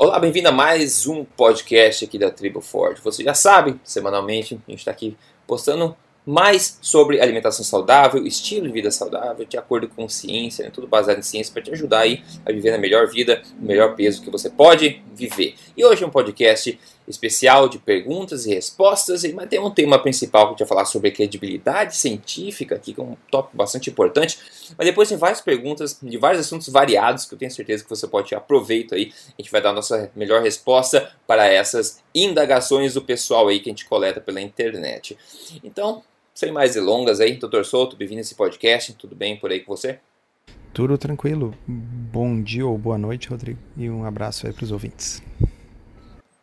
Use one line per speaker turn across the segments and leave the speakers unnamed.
Olá, bem-vindo a mais um podcast aqui da Tribo Forte. Você já sabe, semanalmente a gente está aqui postando mais sobre alimentação saudável, estilo de vida saudável, de acordo com ciência, né? tudo baseado em ciência para te ajudar aí a viver na melhor vida, no melhor peso que você pode viver. E hoje é um podcast especial de perguntas e respostas, mas tem um tema principal que a gente vai falar sobre credibilidade científica, aqui, que é um tópico bastante importante. Mas depois tem várias perguntas de vários assuntos variados que eu tenho certeza que você pode tirar proveito aí. A gente vai dar a nossa melhor resposta para essas indagações do pessoal aí que a gente coleta pela internet. Então, sem mais delongas aí, doutor Souto, bem-vindo a esse podcast, tudo bem por aí com você?
Tudo tranquilo. Bom dia ou boa noite, Rodrigo, e um abraço aí para os ouvintes.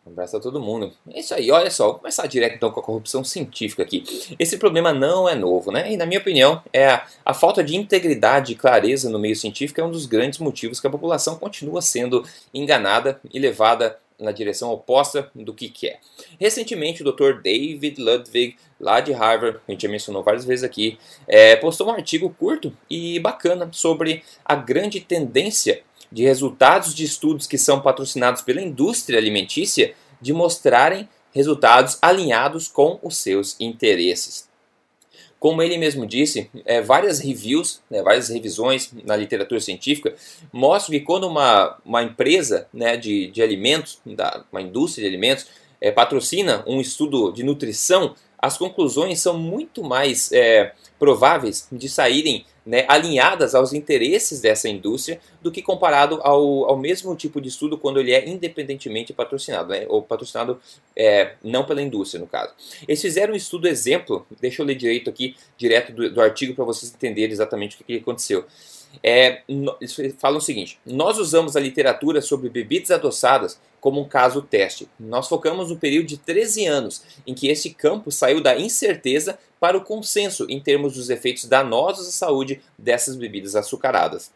Um abraço a todo mundo. É isso aí, olha só, vou começar direto então com a corrupção científica aqui. Esse problema não é novo, né? E na minha opinião, é a, a, falta de integridade e clareza no meio científico é um dos grandes motivos que a população continua sendo enganada e levada na direção oposta do que quer. Recentemente, o Dr. David Ludwig, lá de Harvard, a gente já mencionou várias vezes aqui, é, postou um artigo curto e bacana sobre a grande tendência de resultados de estudos que são patrocinados pela indústria alimentícia de mostrarem resultados alinhados com os seus interesses. Como ele mesmo disse, é, várias reviews, né, várias revisões na literatura científica mostram que quando uma, uma empresa né, de, de alimentos, da, uma indústria de alimentos, é, patrocina um estudo de nutrição, as conclusões são muito mais é, prováveis de saírem né, alinhadas aos interesses dessa indústria do que comparado ao, ao mesmo tipo de estudo quando ele é independentemente patrocinado, né, ou patrocinado é, não pela indústria, no caso. Eles fizeram um estudo exemplo, deixa eu ler direito aqui, direto do, do artigo para vocês entenderem exatamente o que, que aconteceu. É, eles falam o seguinte: nós usamos a literatura sobre bebidas adoçadas como um caso teste. Nós focamos no período de 13 anos, em que esse campo saiu da incerteza para o consenso em termos dos efeitos danosos à saúde dessas bebidas açucaradas.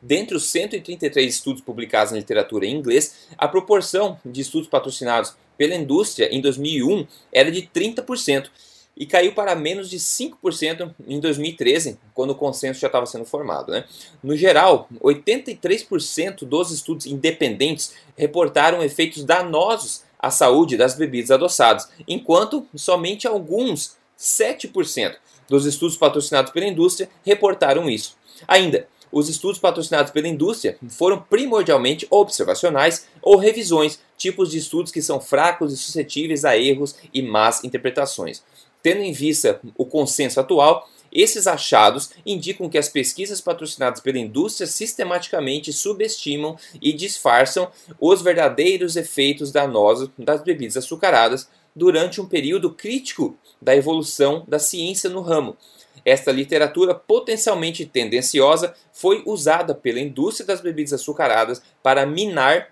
Dentre os 133 estudos publicados na literatura em inglês, a proporção de estudos patrocinados pela indústria em 2001 era de 30%, e caiu para menos de 5% em 2013, quando o consenso já estava sendo formado. Né? No geral, 83% dos estudos independentes reportaram efeitos danosos à saúde das bebidas adoçadas, enquanto somente alguns, 7%, dos estudos patrocinados pela indústria reportaram isso. Ainda, os estudos patrocinados pela indústria foram primordialmente observacionais ou revisões, tipos de estudos que são fracos e suscetíveis a erros e más interpretações. Tendo em vista o consenso atual, esses achados indicam que as pesquisas patrocinadas pela indústria sistematicamente subestimam e disfarçam os verdadeiros efeitos danosos das bebidas açucaradas durante um período crítico da evolução da ciência no ramo. Esta literatura potencialmente tendenciosa foi usada pela indústria das bebidas açucaradas para minar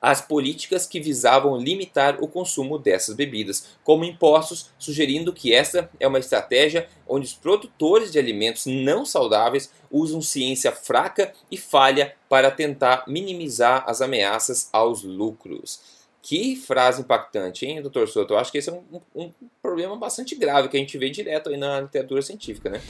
as políticas que visavam limitar o consumo dessas bebidas, como impostos, sugerindo que essa é uma estratégia onde os produtores de alimentos não saudáveis usam ciência fraca e falha para tentar minimizar as ameaças aos lucros. Que frase impactante, hein, doutor Soto? Eu acho que esse é um, um, problema bastante grave que a gente vê direto aí na literatura científica, né?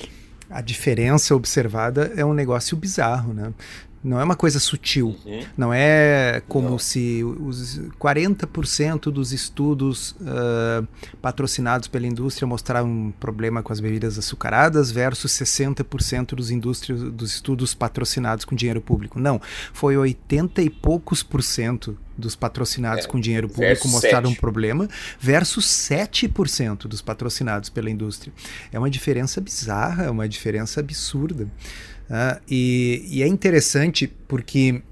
A diferença observada é um negócio bizarro, né? Não é uma coisa sutil. Uhum. Não é como Não. se os 40% dos estudos uh, patrocinados pela indústria mostraram um problema com as bebidas açucaradas versus 60% dos, dos estudos patrocinados com dinheiro público. Não. Foi 80 e poucos por cento dos patrocinados é, com dinheiro público mostraram 7. um problema versus 7% dos patrocinados pela indústria. É uma diferença bizarra, é uma diferença absurda. Uh, e, e é interessante porque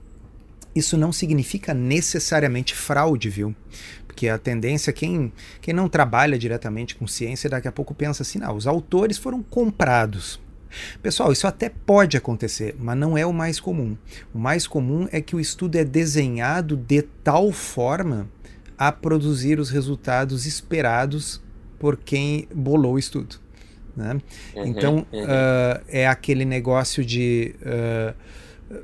isso não significa necessariamente fraude, viu? Porque a tendência, quem, quem não trabalha diretamente com ciência, daqui a pouco pensa assim: não, os autores foram comprados. Pessoal, isso até pode acontecer, mas não é o mais comum. O mais comum é que o estudo é desenhado de tal forma a produzir os resultados esperados por quem bolou o estudo. Né? Uhum, então, uhum. Uh, é aquele negócio de uh,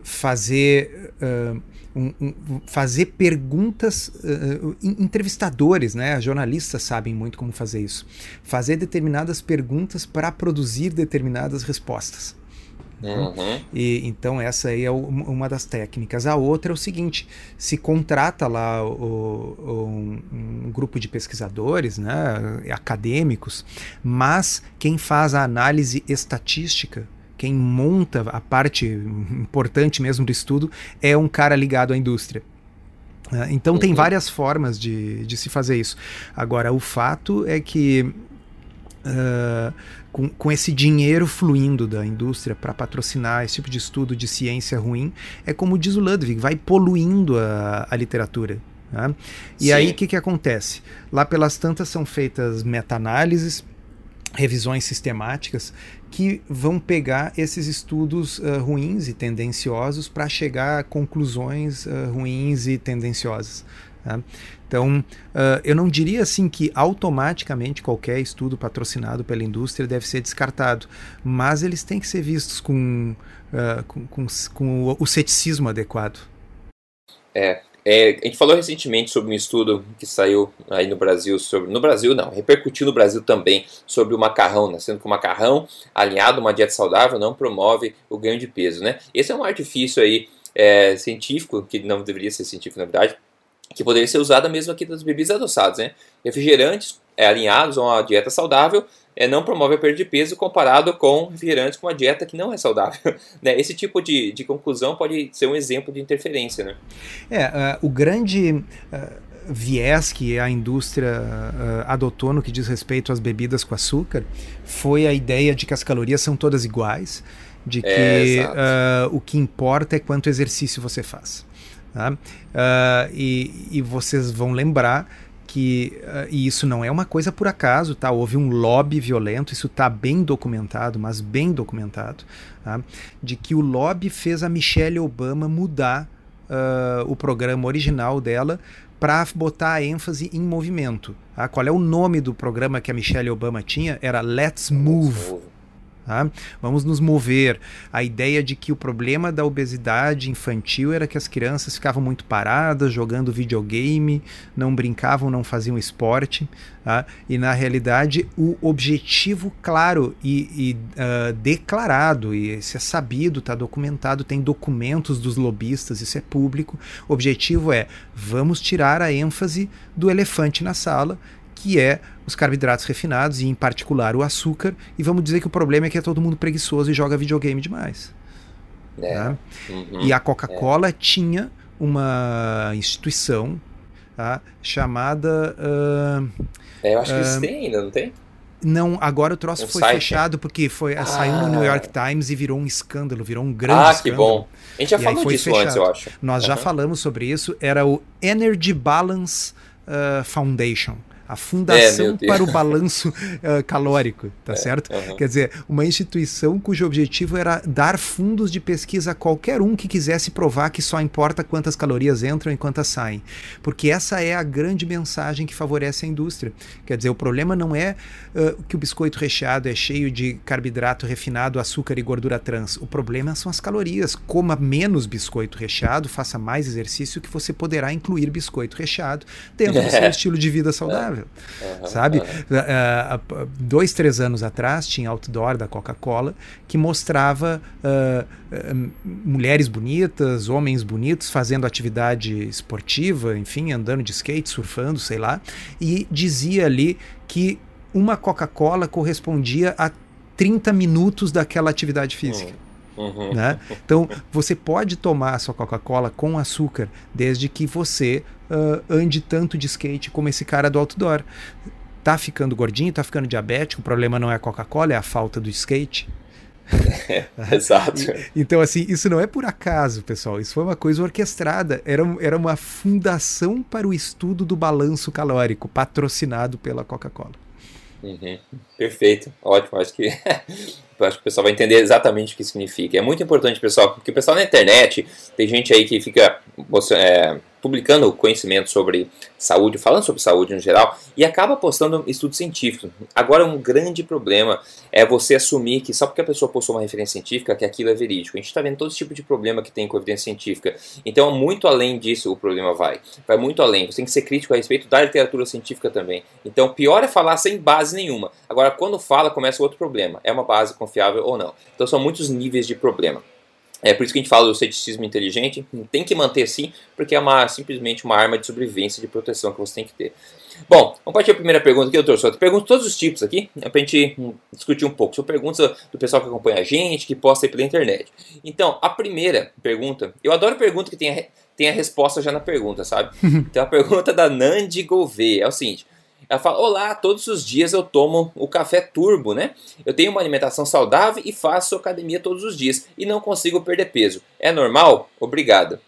fazer. Uh, um, um, fazer perguntas, entrevistadores, né? jornalistas sabem muito como fazer isso. Fazer determinadas perguntas para produzir determinadas respostas. Né? Uhum. E, então essa aí é o, uma das técnicas. A outra é o seguinte: se contrata lá o, o, um, um, grupo de pesquisadores, né, acadêmicos, mas quem faz a análise estatística quem monta a parte importante mesmo do estudo é um cara ligado à indústria. Né? Então, uhum. tem várias formas de, de se fazer isso. Agora, o fato é que. Uh, com, com esse dinheiro fluindo da indústria para patrocinar esse tipo de estudo de ciência ruim, é como diz o Ludwig, vai poluindo a, a literatura. Né? E Sim. aí o que, que acontece? Lá pelas tantas são feitas meta-análises, revisões sistemáticas que vão pegar esses estudos uh, ruins e tendenciosos para chegar a conclusões uh, ruins e tendenciosas. Tá? Então, uh, eu não diria assim que automaticamente qualquer estudo patrocinado pela indústria deve ser descartado, mas eles têm que ser vistos com, com, com, com o, o ceticismo adequado.
É, é, a gente falou recentemente sobre um estudo que saiu aí no Brasil sobre. No Brasil não, repercutiu no Brasil também sobre o macarrão, né? Sendo que o macarrão, alinhado a uma dieta saudável, não promove o ganho de peso, né? Esse é um artifício aí é, científico, que não deveria ser científico na verdade, que poderia ser usado mesmo aqui das bebidas adoçadas, né? Refrigerantes é, alinhados a uma dieta saudável é, não promove a perda de peso comparado com refrigerantes com uma dieta que não é saudável. né? Esse tipo de, de conclusão pode ser um exemplo de interferência. Né?
É, uh, o grande uh, viés que a indústria uh, adotou no que diz respeito às bebidas com açúcar foi a ideia de que as calorias são todas iguais, de que é, o que importa é quanto exercício você faz. Tá? e, e vocês vão lembrar que uh, e isso não é uma coisa por acaso, tá? Houve um lobby violento, isso está bem documentado, mas bem documentado, tá? de que o lobby fez a Michelle Obama mudar uh, o programa original dela para botar a ênfase em movimento. Tá? Qual é o nome do programa que a Michelle Obama tinha? Era Let's Move. Tá? Vamos nos mover. A ideia de que o problema da obesidade infantil era que as crianças ficavam muito paradas, jogando videogame, não brincavam, não faziam esporte. Tá? E na realidade, o objetivo claro e, e uh, declarado, e isso é sabido, está documentado, tem documentos dos lobistas, isso é público. O objetivo é: vamos tirar a ênfase do elefante na sala que é os carboidratos refinados e em particular o açúcar. E vamos dizer que o problema é que é todo mundo preguiçoso e joga videogame demais. É. Tá? Uhum. E a Coca-Cola é. tinha uma instituição tá? chamada.
Uh, é, eu acho uh, que eles têm ainda, não tem?
Não, agora o troço um foi site. fechado porque foi, ah. saiu no New York Times e virou um escândalo, virou um grande ah, escândalo. Ah, que bom.
A gente já falou disso fechado. antes, eu acho.
Nós uhum. já falamos sobre isso, era o Energy Balance uh, Foundation a Fundação é, para o Balanço uh, Calórico, tá é, certo? Quer dizer, uma instituição cujo objetivo era dar fundos de pesquisa a qualquer um que quisesse provar que só importa quantas calorias entram e quantas saem. Porque essa é a grande mensagem que favorece a indústria. Quer dizer, o problema não é uh, que o biscoito recheado é cheio de carboidrato refinado, açúcar e gordura trans. O problema são as calorias. Coma menos biscoito recheado, faça mais exercício que você poderá incluir biscoito recheado dentro do seu estilo de vida saudável. Uhum, sabe? Uhum. Uh, dois, três anos atrás tinha outdoor da Coca-Cola que mostrava uh, uh, mulheres bonitas, homens bonitos fazendo atividade esportiva, enfim, andando de skate, surfando, sei lá, e dizia ali que uma Coca-Cola correspondia a 30 minutos daquela atividade física. Uhum. Uhum. Né? Então, você pode tomar a sua Coca-Cola com açúcar, desde que você uh, ande tanto de skate como esse cara do outdoor. Tá ficando gordinho, tá ficando diabético, o problema não é a Coca-Cola, é a falta do skate.
exato.
então, assim, isso não é por acaso, pessoal. Isso foi uma coisa orquestrada. Era, era uma fundação para o estudo do balanço calórico, patrocinado pela Coca-Cola.
Uhum. Perfeito, ótimo. Acho que acho que o pessoal vai entender exatamente o que significa. É muito importante, pessoal, porque o pessoal na internet tem gente aí que fica é, publicando conhecimento sobre saúde, falando sobre saúde no geral, e acaba postando estudo científico. Agora, um grande problema é você assumir que só porque a pessoa postou uma referência científica, que aquilo é verídico. A gente está vendo todo tipo de problema que tem com evidência científica. Então, muito além disso, o problema vai. Vai muito além. Você tem que ser crítico a respeito da literatura científica também. Então, pior é falar sem base nenhuma. Agora, quando fala, começa outro problema. É uma base confiável ou não. Então são muitos níveis de problema. É por isso que a gente fala do ceticismo inteligente, tem que manter sim, porque é uma, simplesmente uma arma de sobrevivência, de proteção que você tem que ter. Bom, vamos partir a primeira pergunta aqui, doutor Souto. Pergunto todos os tipos aqui, é para a gente hum, discutir um pouco. São perguntas do pessoal que acompanha a gente, que posta aí pela internet. Então, a primeira pergunta, eu adoro pergunta que tem a, tem a resposta já na pergunta, sabe? Então, a pergunta da Nandi Gouveia é o seguinte: ela fala: Olá, todos os dias eu tomo o café turbo, né? Eu tenho uma alimentação saudável e faço academia todos os dias e não consigo perder peso. É normal? Obrigado.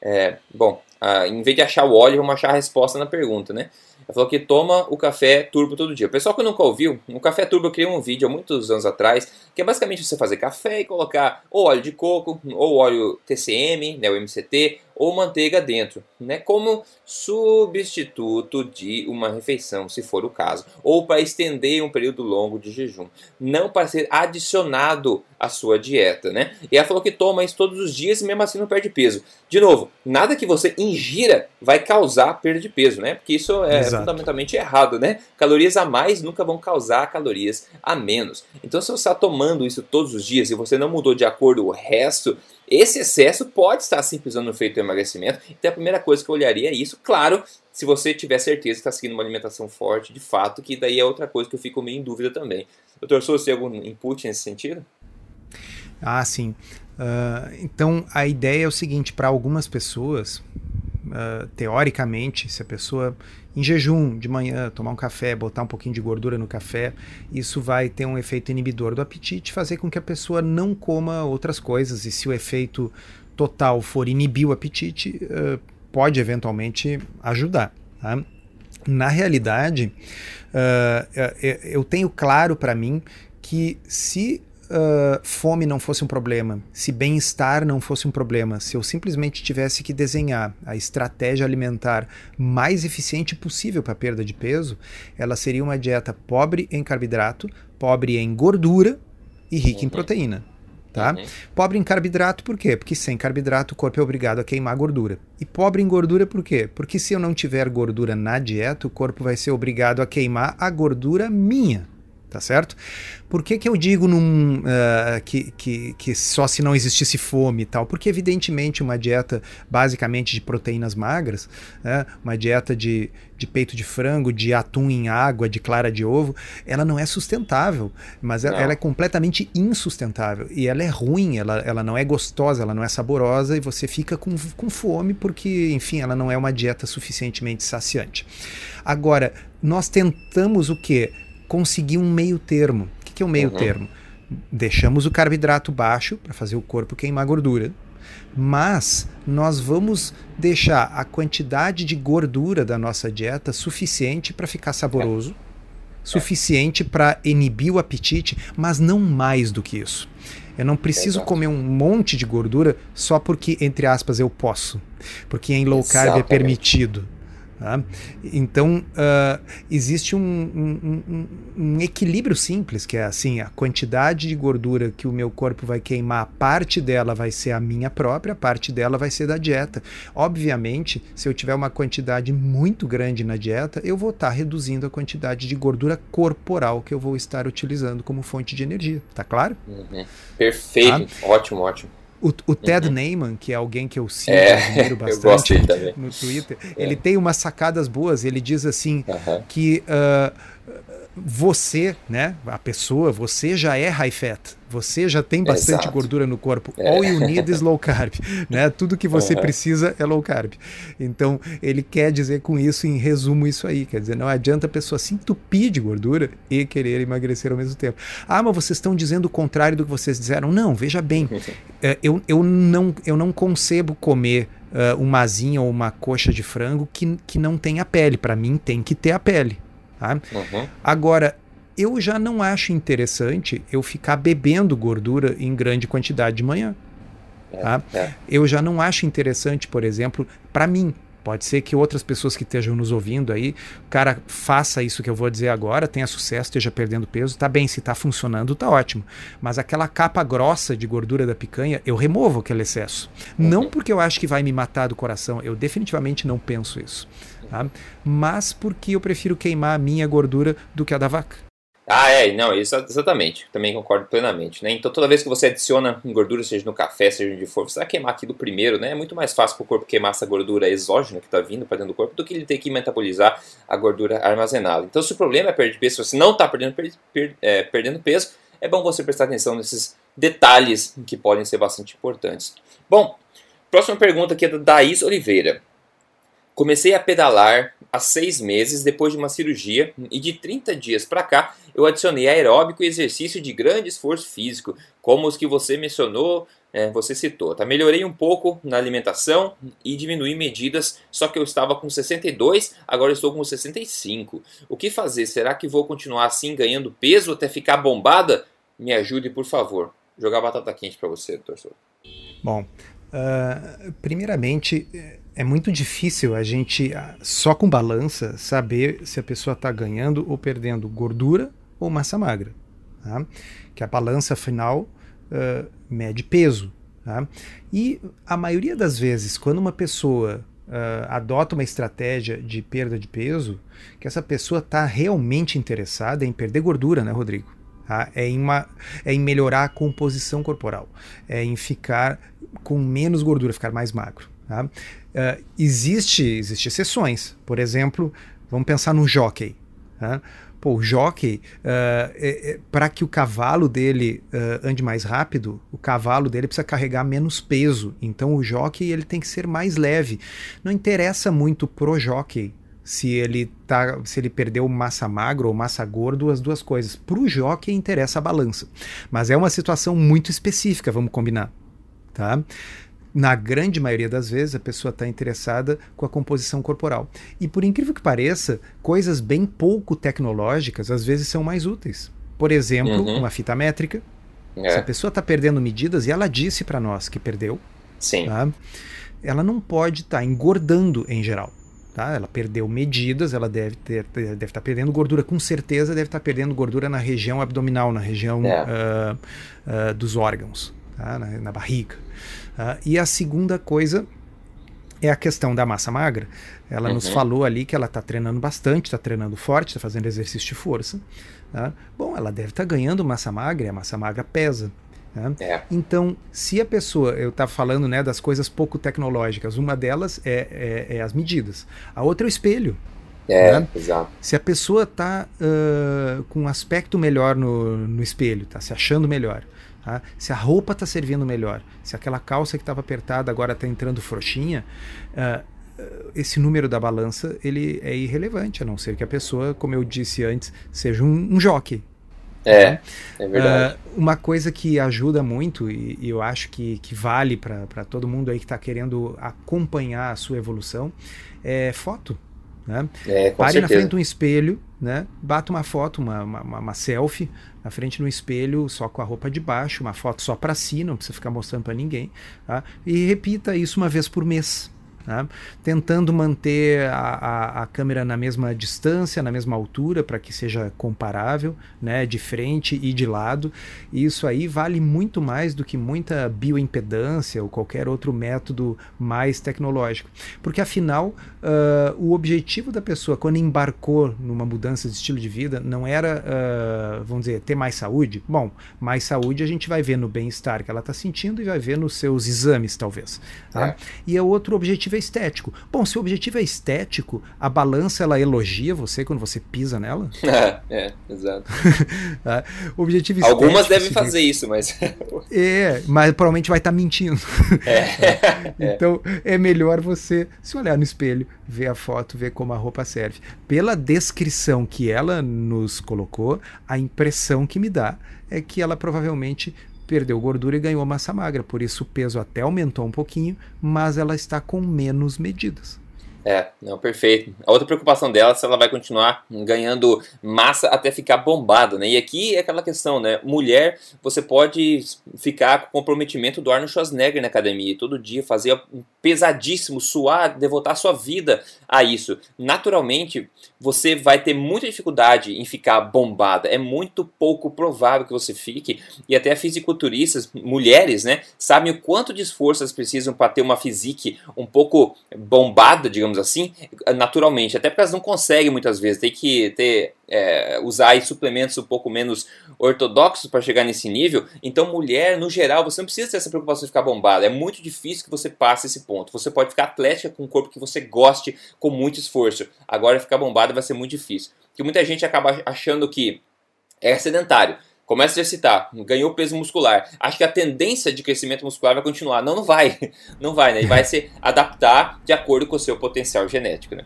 É, bom, em vez de achar o óleo, vamos achar a resposta na pergunta, né? Ela falou que toma o café turbo todo dia. Pessoal que nunca ouviu, o café turbo eu criei um vídeo há muitos anos atrás, que é basicamente você fazer café e colocar ou óleo de coco, ou óleo TCM, né, o MCT, ou manteiga dentro, né, como substituto de uma refeição, se for o caso, ou para estender um período longo de jejum, não para ser adicionado à sua dieta, né? E ela falou que toma isso todos os dias e mesmo assim não perde peso. De novo, nada que você ingira vai causar perda de peso, né? Porque isso é Exato. fundamentalmente errado, né? Calorias a mais nunca vão causar calorias a menos. Então, se você está tomando isso todos os dias e você não mudou de acordo o resto esse excesso pode estar simplesmente no efeito do emagrecimento. Então a primeira coisa que eu olharia é isso. Claro, se você tiver certeza que está seguindo uma alimentação forte, de fato, que daí é outra coisa que eu fico meio em dúvida também. Doutor Souza, tem algum input nesse sentido?
Ah, sim. Uh, então a ideia é o seguinte: para algumas pessoas, uh, teoricamente, se a pessoa em jejum de manhã, tomar um café, botar um pouquinho de gordura no café, isso vai ter um efeito inibidor do apetite, fazer com que a pessoa não coma outras coisas. E se o efeito total for inibir o apetite, uh, pode eventualmente ajudar. Tá? Na realidade, uh, eu tenho claro para mim que se uh, fome não fosse um problema, se bem-estar não fosse um problema, se eu simplesmente tivesse que desenhar a estratégia alimentar mais eficiente possível para perda de peso, ela seria uma dieta pobre em carboidrato, pobre em gordura e rica em proteína. Tá? Uhum. Pobre em carboidrato por quê? Porque sem carboidrato o corpo é obrigado a queimar gordura. E pobre em gordura por quê? Porque se eu não tiver gordura na dieta, o corpo vai ser obrigado a queimar a gordura minha tá certo? Por que, que eu digo num, uh, que, que, que só se não existisse fome e tal? Porque, evidentemente, uma dieta basicamente de proteínas magras, né, uma dieta de, de peito de frango, de atum em água, de clara de ovo, ela não é sustentável, mas ela, ela, é completamente insustentável. E ela é ruim, ela, ela não é gostosa, ela não é saborosa e você fica com, com fome porque, enfim, ela não é uma dieta suficientemente saciante. Agora, nós tentamos o quê? Conseguir um meio termo. O que, que é o um meio uhum. termo? Deixamos o carboidrato baixo para fazer o corpo queimar gordura, mas nós vamos deixar a quantidade de gordura da nossa dieta suficiente para ficar saboroso, é. suficiente para inibir o apetite, mas não mais do que isso. Eu não preciso Exato. comer um monte de gordura só porque, entre aspas, eu posso. Porque em low carb é permitido. Tá? Então, uh, existe um, um, um, um, equilíbrio simples, que é assim: a quantidade de gordura que o meu corpo vai queimar, parte dela vai ser a minha própria, parte dela vai ser da dieta. Obviamente, se eu tiver uma quantidade muito grande na dieta, eu vou estar tá reduzindo a quantidade de gordura corporal que eu vou estar utilizando como fonte de energia. Tá claro?
Uhum. Perfeito, tá? ótimo, ótimo.
O, o Ted uhum. Neyman, que é alguém que eu sigo, é, bastante eu no Twitter, é. ele tem umas sacadas boas. Ele diz assim uhum. que uh, você, né, a pessoa, você já é high fat, você já tem bastante Exato. gordura no corpo. É. All you need is low carb, né? Tudo que você uhum. precisa é low carb. Então, ele quer dizer com isso, em resumo, isso aí. Quer dizer, não adianta a pessoa se entupir de gordura e querer emagrecer ao mesmo tempo. Ah, mas vocês estão dizendo o contrário do que vocês disseram. Não, veja bem, é, eu, eu, não, eu não concebo comer uh, uma asinha ou uma coxa de frango que, que não tenha pele. Para mim, tem que ter a pele. Tá? Uhum. Agora, eu já não acho interessante eu ficar bebendo gordura em grande quantidade de manhã. É, tá? É. Eu já não acho interessante, por exemplo, para mim. Pode ser que outras pessoas que estejam nos ouvindo aí, cara faça isso que eu vou dizer agora, tenha sucesso, esteja perdendo peso, tá bem, se tá funcionando, tá ótimo. Mas aquela capa grossa de gordura da picanha, eu removo aquele excesso. Uhum. Não porque eu acho que vai me matar do coração, eu definitivamente não penso isso. Tá? Mas porque eu prefiro queimar a minha gordura do que a da vaca.
Ah, é, não, isso, exatamente. Também concordo plenamente. Né? Então, toda vez que você adiciona gordura, seja no café, seja onde for, você vai queimar aquilo primeiro, né? É muito mais fácil para o corpo queimar essa gordura exógena que está vindo para dentro do corpo do que ele ter que metabolizar a gordura armazenada. Então, se o problema é perder peso, se você não está perdendo, per, per, é, perdendo peso, é bom você prestar atenção nesses detalhes que podem ser bastante importantes. Bom, próxima pergunta aqui é da Daís Oliveira. Comecei a pedalar há seis meses depois de uma cirurgia e de 30 dias para cá eu adicionei aeróbico e exercício de grande esforço físico, como os que você mencionou, é, você citou. Tá? Melhorei um pouco na alimentação e diminuí medidas, só que eu estava com 62, agora estou com 65. O que fazer? Será que vou continuar assim ganhando peso até ficar bombada? Me ajude, por favor. Jogar batata quente para você, doutor.
Bom, uh, primeiramente é muito difícil a gente, ah, só com balança, saber se a pessoa está ganhando ou perdendo gordura ou massa magra. Tá? Que a balança final uh, mede peso. Tá? E a maioria das vezes, quando uma pessoa uh, adota uma estratégia de perda de peso, que essa pessoa está realmente interessada em perder gordura, né, Rodrigo? Tá? É, em uma, é em melhorar a composição corporal, é em ficar com menos gordura, ficar mais magro. Tá? Uh, existe, existe exceções. Por exemplo, vamos pensar no jockey. Tá? Pô, o jockey, uh, é, é, para que o cavalo dele uh, ande mais rápido, o cavalo dele precisa carregar menos peso. Então o jockey ele tem que ser mais leve. Não interessa muito pro jockey se ele tá, se ele perdeu massa magra ou massa gordo, as duas coisas. Pro jockey interessa a balança. Mas é uma situação muito específica, vamos combinar, tá? Na grande maioria das vezes, a pessoa está interessada com a composição corporal. E por incrível que pareça, coisas bem pouco tecnológicas às vezes são mais úteis. Por exemplo, uhum. uma fita métrica. É. Se a pessoa está perdendo medidas e ela disse para nós que perdeu,
Sim. Tá?
ela não pode estar tá engordando em geral. Tá? Ela perdeu medidas, ela deve ter, deve estar tá perdendo gordura, com certeza deve estar tá perdendo gordura na região abdominal, na região é. uh, uh, dos órgãos, tá? na, na barriga. Uh, e a segunda coisa é a questão da massa magra. Ela uhum. nos falou ali que ela está treinando bastante, está treinando forte, está fazendo exercício de força. Tá? Bom, ela deve estar tá ganhando massa magra e a massa magra pesa. Tá? É. Então, se a pessoa, eu estava falando né, das coisas pouco tecnológicas, uma delas é, é, é as medidas, a outra é o espelho.
É, né? exato.
Se a pessoa está uh, com um aspecto melhor no, no espelho, está se achando melhor, Tá? Se a roupa está servindo melhor, se aquela calça que estava apertada agora está entrando frouxinha, uh, esse número da balança ele é irrelevante, a não ser que a pessoa, como eu disse antes, seja um, um jockey.
É, é verdade.
Uh, uma coisa que ajuda muito, e, e eu acho que, que vale para todo mundo aí que está querendo acompanhar a sua evolução, é foto. Né?
É,
Pare
certeza.
na frente de um espelho, né? bata uma foto, uma, uma, uma selfie, na frente no espelho, só com a roupa de baixo, uma foto só para si, não precisa ficar mostrando para ninguém. Tá? E repita isso uma vez por mês. Tá? Tentando manter a, a, a, câmera na mesma distância, na mesma altura, para que seja comparável, né, de frente e de lado. E isso aí vale muito mais do que muita bioimpedância ou qualquer outro método mais tecnológico. Porque afinal, uh, o objetivo da pessoa quando embarcou numa mudança de estilo de vida não era, uh, vamos dizer, ter mais saúde. Bom, mais saúde a gente vai ver no bem-estar que ela está sentindo e vai ver nos seus exames, talvez. Tá? É. E é outro objetivo objetivo é estético. Bom, se o objetivo é estético, a balança ela elogia você quando você pisa nela?
É, é exato.
Ah, o objetivo
Algumas devem fazer isso, mas.
é, mas provavelmente vai estar tá mentindo.
É.
então é melhor você se olhar no espelho, ver a foto, ver como a roupa serve. Pela descrição que ela nos colocou, a impressão que me dá é que ela provavelmente perdeu gordura e ganhou massa magra, por isso o peso até aumentou um pouquinho, mas ela está com menos medidas.
É, não, perfeito. A outra preocupação dela é se ela vai continuar ganhando massa até ficar bombada, né? E aqui é aquela questão, né? Mulher, você pode ficar com comprometimento do Arnold Schwarzenegger na academia, todo dia fazer um pesadíssimo, suar, devotar sua vida a isso. Naturalmente, você vai ter muita dificuldade em ficar bombada. É muito pouco provável que você fique. E até fisiculturistas, mulheres, né, sabem o quanto de esforço elas precisam para ter uma physique um pouco bombada, digamos digamos assim, naturalmente. Até porque elas não conseguem muitas vezes. Tem que ter é, usar suplementos um pouco menos ortodoxos para chegar nesse nível. Então, mulher, no geral, você não precisa ter essa preocupação de ficar bombada. É muito difícil que você passe esse ponto. Você pode ficar atlética com um corpo que você goste com muito esforço. Agora, ficar bombada vai ser muito difícil. Porque muita gente acaba achando que é sedentário começa a exercitar, ganhou peso muscular, acho que a tendência de crescimento muscular vai continuar. Não, não vai. Não vai, né? E vai se adaptar de acordo com o seu potencial genético, né?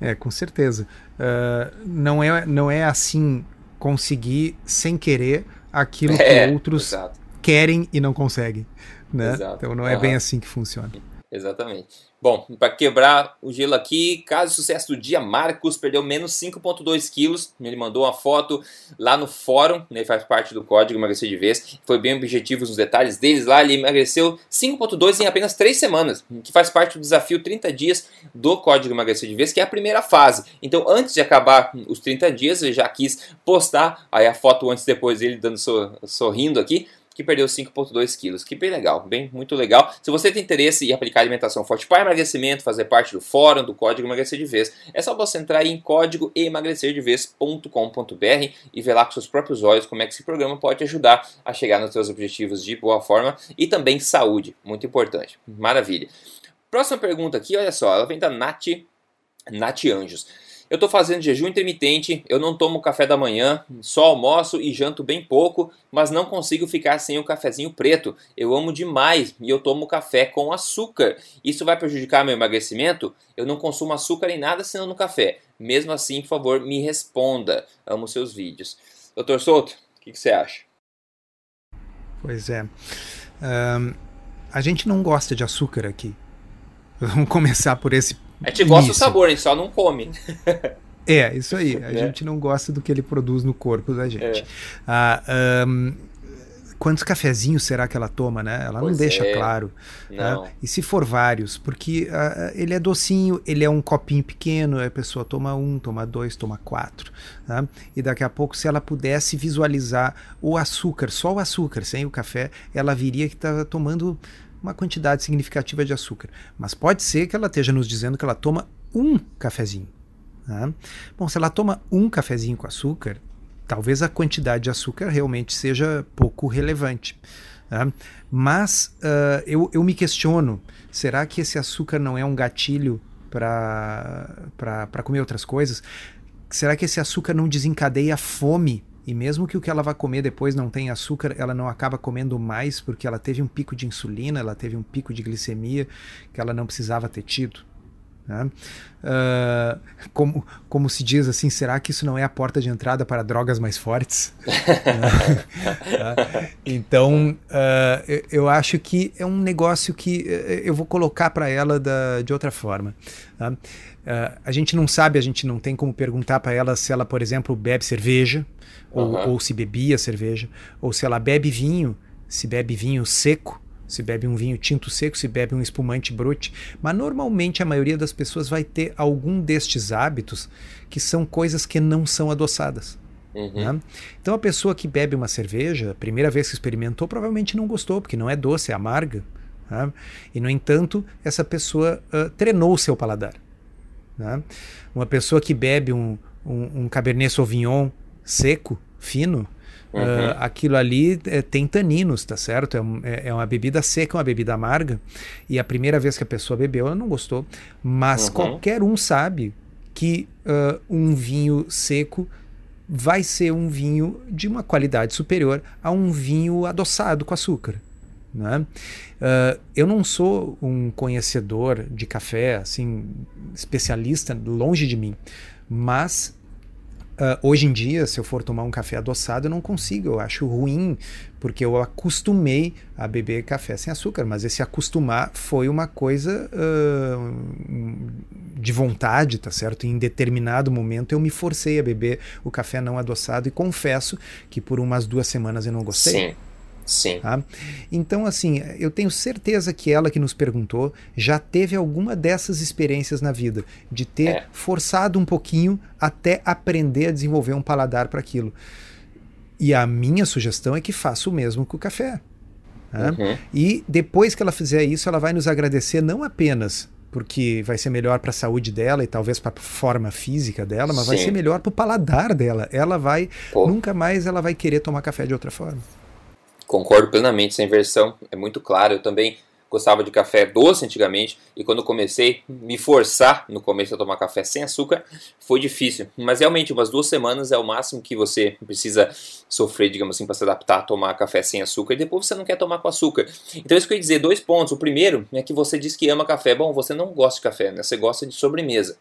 É, com certeza. Uh, não, é, não é assim conseguir sem querer aquilo é, que outros exato. querem e não conseguem. Né? Então não é uhum. bem assim que funciona.
Exatamente. Bom, para quebrar o gelo aqui, caso sucesso do dia, Marcos perdeu menos 5,2 quilos. Ele mandou uma foto lá no fórum, né, faz parte do código emagrecer de vez. Foi bem objetivo nos detalhes deles lá. Ele emagreceu 5,2 em apenas 3 semanas, que faz parte do desafio 30 dias do código emagrecer de vez, que é a primeira fase. Então, antes de acabar os 30 dias, eu já quis postar aí a foto antes e depois dele dando sorrindo aqui que perdeu 5,2 quilos. Que bem legal, bem, muito legal. Se você tem interesse em aplicar alimentação forte para emagrecimento, fazer parte do fórum do Código Emagrecer de Vez, é só você entrar em código emagrecerdevez.com.br e ver lá com seus próprios olhos como é que esse programa pode ajudar a chegar nos seus objetivos de boa forma e também saúde, muito importante. Maravilha. Próxima pergunta aqui, olha só, ela vem da Nath, Nath Anjos. Eu estou fazendo jejum intermitente, eu não tomo café da manhã, só almoço e janto bem pouco, mas não consigo ficar sem o cafezinho preto. Eu amo demais e eu tomo café com açúcar. Isso vai prejudicar meu emagrecimento? Eu não consumo açúcar em nada senão no café. Mesmo assim, por favor, me responda. Amo seus vídeos. Doutor Souto, o que, que, você acha?
Pois é. Um, a gente não gosta de açúcar aqui. Vamos começar por esse
a gente gosta isso. do sabor, a gente só não come.
É, isso aí. A é. gente não gosta do que ele produz no corpo da gente. É. Ah, um, quantos cafezinhos será que ela toma, né? Ela pois não deixa é. claro. Né? E se for vários, porque uh, ele é docinho, ele é um copinho pequeno, a pessoa toma um, toma dois, toma quatro. Tá? E daqui a pouco, se ela pudesse visualizar o açúcar, só o açúcar, sem o café, ela viria que está tomando uma quantidade significativa de açúcar. Mas pode ser que ela esteja nos dizendo que ela toma um cafezinho. Né? Bom, se ela toma um cafezinho com açúcar, talvez a quantidade de açúcar realmente seja pouco relevante. Né? Mas uh, eu, eu me questiono: será que esse açúcar não é um gatilho para comer outras coisas? Será que esse açúcar não desencadeia fome e mesmo que o que ela vai comer depois não tenha açúcar, ela não acaba comendo mais porque ela teve um pico de insulina, ela teve um pico de glicemia que ela não precisava ter tido. Né? Uh, como, como se diz assim, será que isso não é a porta de entrada para drogas mais fortes? uh, então, uh, eu, eu, acho que é um negócio que eh, eu vou colocar para ela da, de outra forma. Tá? A gente não sabe, a gente não tem como perguntar para ela se ela, por exemplo, bebe cerveja, ou, ou se bebia cerveja, ou se ela bebe vinho, se bebe vinho seco, se bebe um vinho tinto seco, se bebe um espumante brute, mas normalmente a maioria das pessoas vai ter algum destes hábitos que são coisas que não são adoçadas. Uhum. Né? Então a pessoa que bebe uma cerveja, a primeira vez que experimentou, provavelmente não gostou, porque não é doce, é amarga. Né? E no entanto, essa pessoa uh, treinou o seu paladar. Né? Uma pessoa que bebe um, um, um Cabernet Sauvignon seco, fino, Uhum. Uh, aquilo ali é, tem taninos, tá certo? É, é, é, uma bebida seca, uma bebida amarga. E a primeira vez que a pessoa bebeu, ela não gostou. Mas uhum. qualquer um sabe que uh, um vinho seco vai ser um vinho de uma qualidade superior a um vinho adoçado com açúcar. Né? Uh, eu não sou um conhecedor de café, assim, especialista, longe de mim, mas Uh, hoje em dia, se eu for tomar um café adoçado, eu não consigo, eu acho ruim, porque eu acostumei a beber café sem açúcar, mas esse acostumar foi uma coisa uh, de vontade, tá certo? Em determinado momento eu me forcei a beber o café não adoçado e confesso que por umas duas semanas eu não gostei.
Sim. Sim.
Tá? Então, assim, eu tenho certeza que ela que nos perguntou já teve alguma dessas experiências na vida, de ter é. forçado um pouquinho até aprender a desenvolver um paladar para aquilo. E a minha sugestão é que faça o mesmo com o café. Tá? Uhum. E depois que ela fizer isso, ela vai nos agradecer não apenas porque vai ser melhor para a saúde dela e talvez para a forma física dela, mas Sim. vai ser melhor para o paladar dela. Ela vai Pô. nunca mais ela vai querer tomar café de outra forma.
Concordo plenamente, essa inversão é muito clara. Eu também gostava de café doce antigamente e quando comecei me forçar no começo a tomar café sem açúcar foi difícil, mas realmente umas duas semanas é o máximo que você precisa sofrer, digamos assim, para se adaptar a tomar café sem açúcar e depois você não quer tomar com açúcar. Então isso que eu ia dizer, dois pontos. O primeiro é que você diz que ama café. Bom, você não gosta de café, né? Você gosta de sobremesa.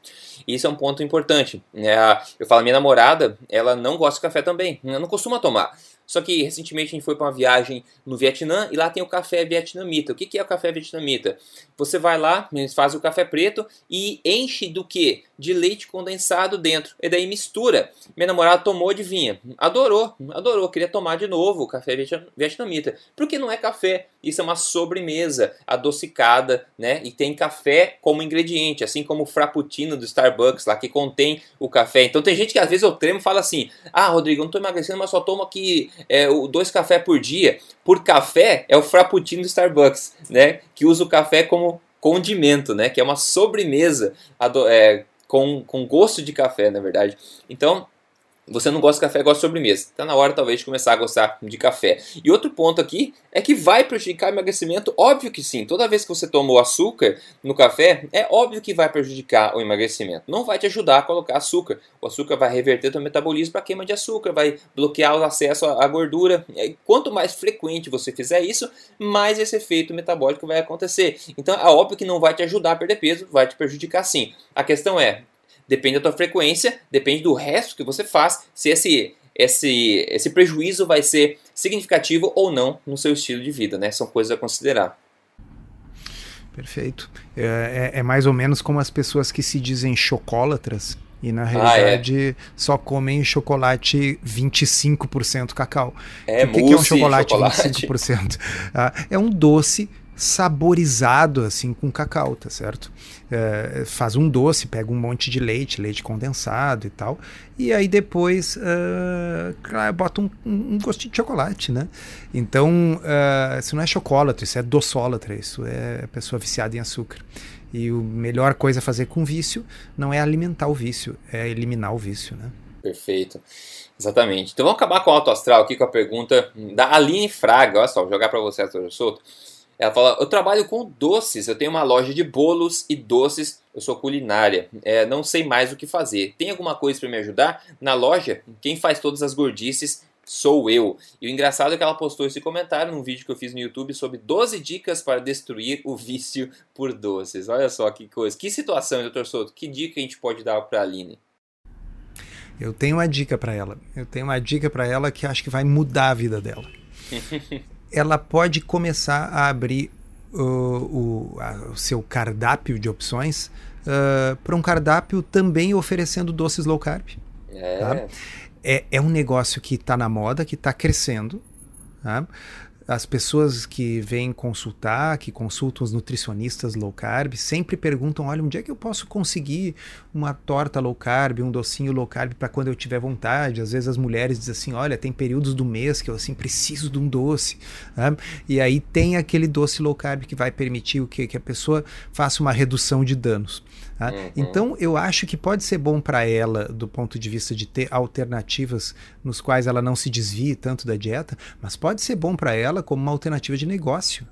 E isso é um ponto importante. É, eu falo, minha namorada, ela não gosta de café também, ela não costuma tomar. Só que recentemente a gente foi para uma viagem no Vietnã e lá tem o café vietnamita. O que, que é o café vietnamita? Você vai lá, fazem o café preto e enche do que? De leite condensado dentro. E daí mistura. Minha namorada tomou de vinha. Adorou, adorou. Queria tomar de novo o café vietnamita. Porque não é café. Isso é uma sobremesa adocicada, né? E tem café como ingrediente, assim como o frappuccino do Starbucks lá que contém o café. Então tem gente que às vezes eu tremo e fala assim: Ah, Rodrigo, eu não tô emagrecendo, mas só tomo aqui é, dois cafés por dia. Por café é o frappuccino do Starbucks, né? Que usa o café como condimento, né? Que é uma sobremesa é, com, com gosto de café, na verdade. Então, você não gosta de café, gosta de sobremesa. Está na hora talvez de começar a gostar de café. E outro ponto aqui é que vai prejudicar o emagrecimento? Óbvio que sim. Toda vez que você toma o açúcar no café, é óbvio que vai prejudicar o emagrecimento. Não vai te ajudar a colocar açúcar. O açúcar vai reverter o metabolismo para queima de açúcar, vai bloquear o acesso à gordura. Quanto mais frequente você fizer isso, mais esse efeito metabólico vai acontecer. Então é óbvio que não vai te ajudar a perder peso, vai te prejudicar sim. A questão é, depende da tua frequência, depende do resto que você faz, se esse, esse, esse prejuízo vai ser significativo ou não no seu estilo de vida, né? São coisas a considerar.
Perfeito. É, é, é mais ou menos como as pessoas que se dizem chocólatras e na realidade ah, é. só comem chocolate 25% cacau.
É,
o que, que é um chocolate, chocolate. 25%? Ah, é um doce saborizado assim com cacau, tá certo? É, faz um doce, pega um monte de leite, leite condensado e tal, e aí depois uh, bota um, um, gostinho de chocolate, né? Então, uh, isso não é chocolate, isso é doçólatra, isso é pessoa viciada em açúcar. E a melhor coisa a fazer com vício não é alimentar o vício, é eliminar o vício, né?
Perfeito. Exatamente. Então vamos acabar com o alto astral aqui com a pergunta da Aline Fraga. Olha só, vou jogar para você, Arthur Souto. Ela fala: Eu trabalho com doces, eu tenho uma loja de bolos e doces, eu sou culinária, é, não sei mais o que fazer. Tem alguma coisa para me ajudar? Na loja, quem faz todas as gordices sou eu. E o engraçado é que ela postou esse comentário num vídeo que eu fiz no YouTube sobre 12 dicas para destruir o vício por doces. Olha só que coisa, que situação, doutor Souto. Que dica a gente pode dar para a Aline?
Eu tenho uma dica para ela. Eu tenho uma dica para ela que acho que vai mudar a vida dela. ela pode começar a abrir uh, o, a, o, seu cardápio de opções uh, para um cardápio também oferecendo doces low carb. É, tá? é, é um negócio que está na moda, que está crescendo. Tá? As pessoas que vêm consultar, que consultam os nutricionistas low carb, sempre perguntam: olha, onde é que eu posso conseguir uma torta low carb, um docinho low carb para quando eu tiver vontade? Às vezes as mulheres dizem assim: olha, tem períodos do mês que eu assim preciso de um doce. Né? E aí tem aquele doce low carb que vai permitir o que? Que a pessoa faça uma redução de danos. Tá? Uhum. Então eu acho que pode ser bom para ela do ponto de vista de ter alternativas nos quais ela não se desvie tanto da dieta, mas pode ser bom para ela como uma alternativa de negócio.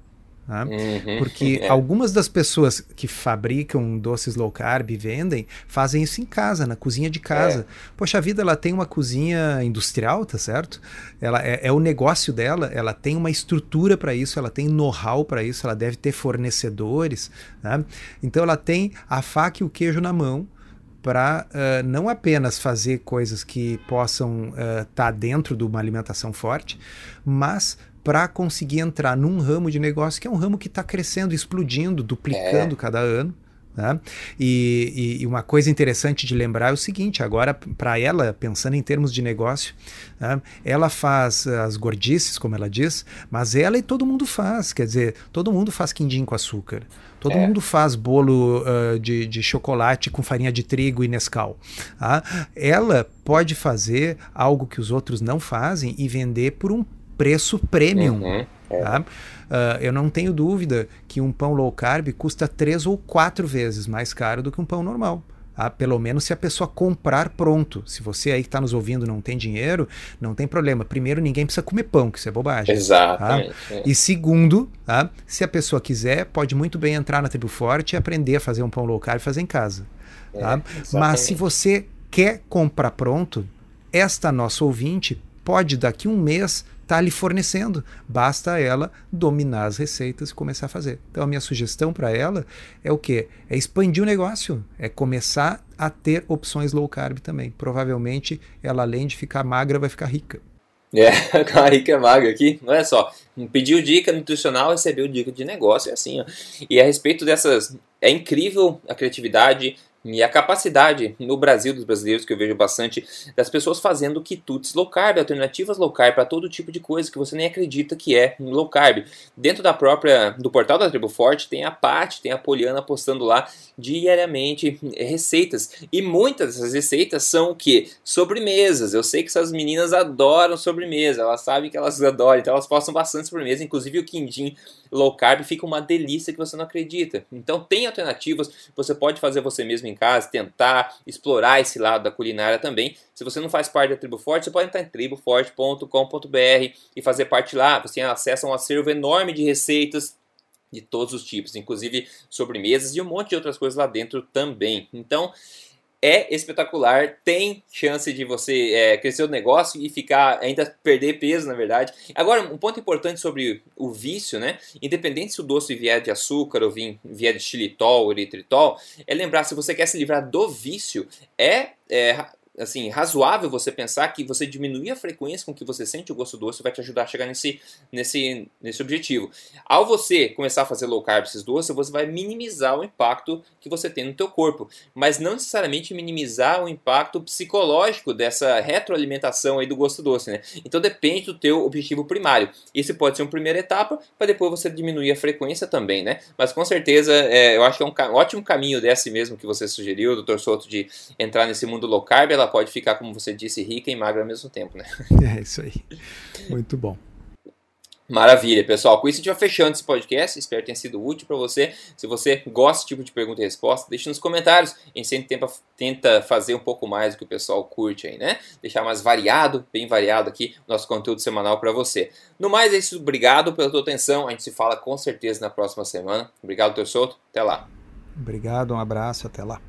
Tá? Uhum, Porque é. algumas das pessoas que fabricam doces low carb e vendem, fazem isso em casa, na cozinha de casa. É. Poxa vida, ela tem uma cozinha industrial, tá certo? Ela é, é o negócio dela, ela tem uma estrutura para isso, ela tem know-how para isso, ela deve ter fornecedores. Né? Então ela tem a faca e o queijo na mão para uh, não apenas fazer coisas que possam estar uh, tá dentro de uma alimentação forte, mas para conseguir entrar num ramo de negócio que é um ramo que está crescendo, explodindo, duplicando é. cada ano. Né? E, e, uma coisa interessante de lembrar é o seguinte: agora, para ela, pensando em termos de negócio, né? ela faz as gordices, como ela diz, mas ela e todo mundo faz. Quer dizer, todo mundo faz quindim com açúcar. Todo é. mundo faz bolo uh, de, de, chocolate com farinha de trigo e Nescau. Tá? Ela pode fazer algo que os outros não fazem e vender por um preço premium. Uhum. É. Tá? Uh, eu não tenho dúvida que um pão low carb custa três ou quatro vezes mais caro do que um pão normal. Ah, pelo menos se a pessoa comprar pronto. Se você aí que está nos ouvindo não tem dinheiro, não tem problema. Primeiro, ninguém precisa comer pão, que isso é bobagem.
Exatamente.
Tá? E segundo, tá? se a pessoa quiser, pode muito bem entrar na Tribo Forte e aprender a fazer um pão low carb e fazer em casa. É, tá? Mas se você quer comprar pronto, esta nossa ouvinte pode daqui um mês estar tá lhe fornecendo. Basta ela dominar as receitas e começar a fazer. Então a minha sugestão para ela é o quê? É expandir o negócio, é começar a ter opções low carb também. Provavelmente ela além de ficar magra vai ficar rica.
É, a rica é magra aqui, não é só. Pediu dica nutricional, recebeu dica de negócio, é assim, ó. E a respeito dessas. É incrível a criatividade, e a capacidade no Brasil dos brasileiros, que eu vejo bastante, das pessoas fazendo quitutes low carb, alternativas low carb para todo tipo de coisa que você nem acredita que é low carb. Dentro da própria do portal da Tribo Forte tem a Paty, tem a Poliana postando lá diariamente receitas. E muitas dessas receitas são o que? Sobremesas. Eu sei que essas meninas adoram sobremesa, elas sabem que elas adoram, então elas postam bastante sobremesa, inclusive o quindim low carb fica uma delícia que você não acredita. Então tem alternativas, você pode fazer você mesmo em casa, tentar explorar esse lado da culinária também. Se você não faz parte da Tribo Forte, você pode entrar em triboforte.com.br e fazer parte lá. Você tem acesso a um acervo enorme de receitas de todos os tipos, inclusive sobremesas e um monte de outras coisas lá dentro também. Então, é espetacular, tem chance de você é, crescer o negócio e ficar, ainda perder peso, na verdade. Agora, um ponto importante sobre o vício, né? Independente se o doce vier de açúcar ou vier de xilitol ou eritritol, é lembrar, se você quer se livrar do vício, é, é assim, razoável você pensar que você diminuir a frequência com que você sente o gosto doce vai te ajudar a chegar nesse, nesse, nesse objetivo. Ao você começar a fazer low carb esses doces, você vai minimizar o impacto que você tem no teu corpo, mas não necessariamente minimizar o impacto psicológico dessa retroalimentação aí do gosto doce, né? Então depende do teu objetivo primário. Esse pode ser uma primeira etapa para depois você diminuir a frequência também, né? Mas com certeza, é, eu acho que é um, ótimo caminho desse mesmo que você sugeriu, Dr. Souto, de entrar nesse mundo low carb, ela ela pode ficar, como você disse, rica e magra ao mesmo tempo, né?
É isso aí. Muito bom.
Maravilha, pessoal. Com isso a gente vai fechando esse podcast. Espero que tenha sido útil para você. Se você gosta desse tipo de pergunta e resposta, deixe nos comentários. A gente sempre tenta, tenta fazer um pouco mais do que o pessoal curte aí, né? Deixar mais variado, bem variado aqui nosso conteúdo semanal para você. No mais é isso. Obrigado pela tua atenção. A gente se fala com certeza na próxima semana. Obrigado, Dr. Souto. Até lá.
Obrigado, um abraço, até lá.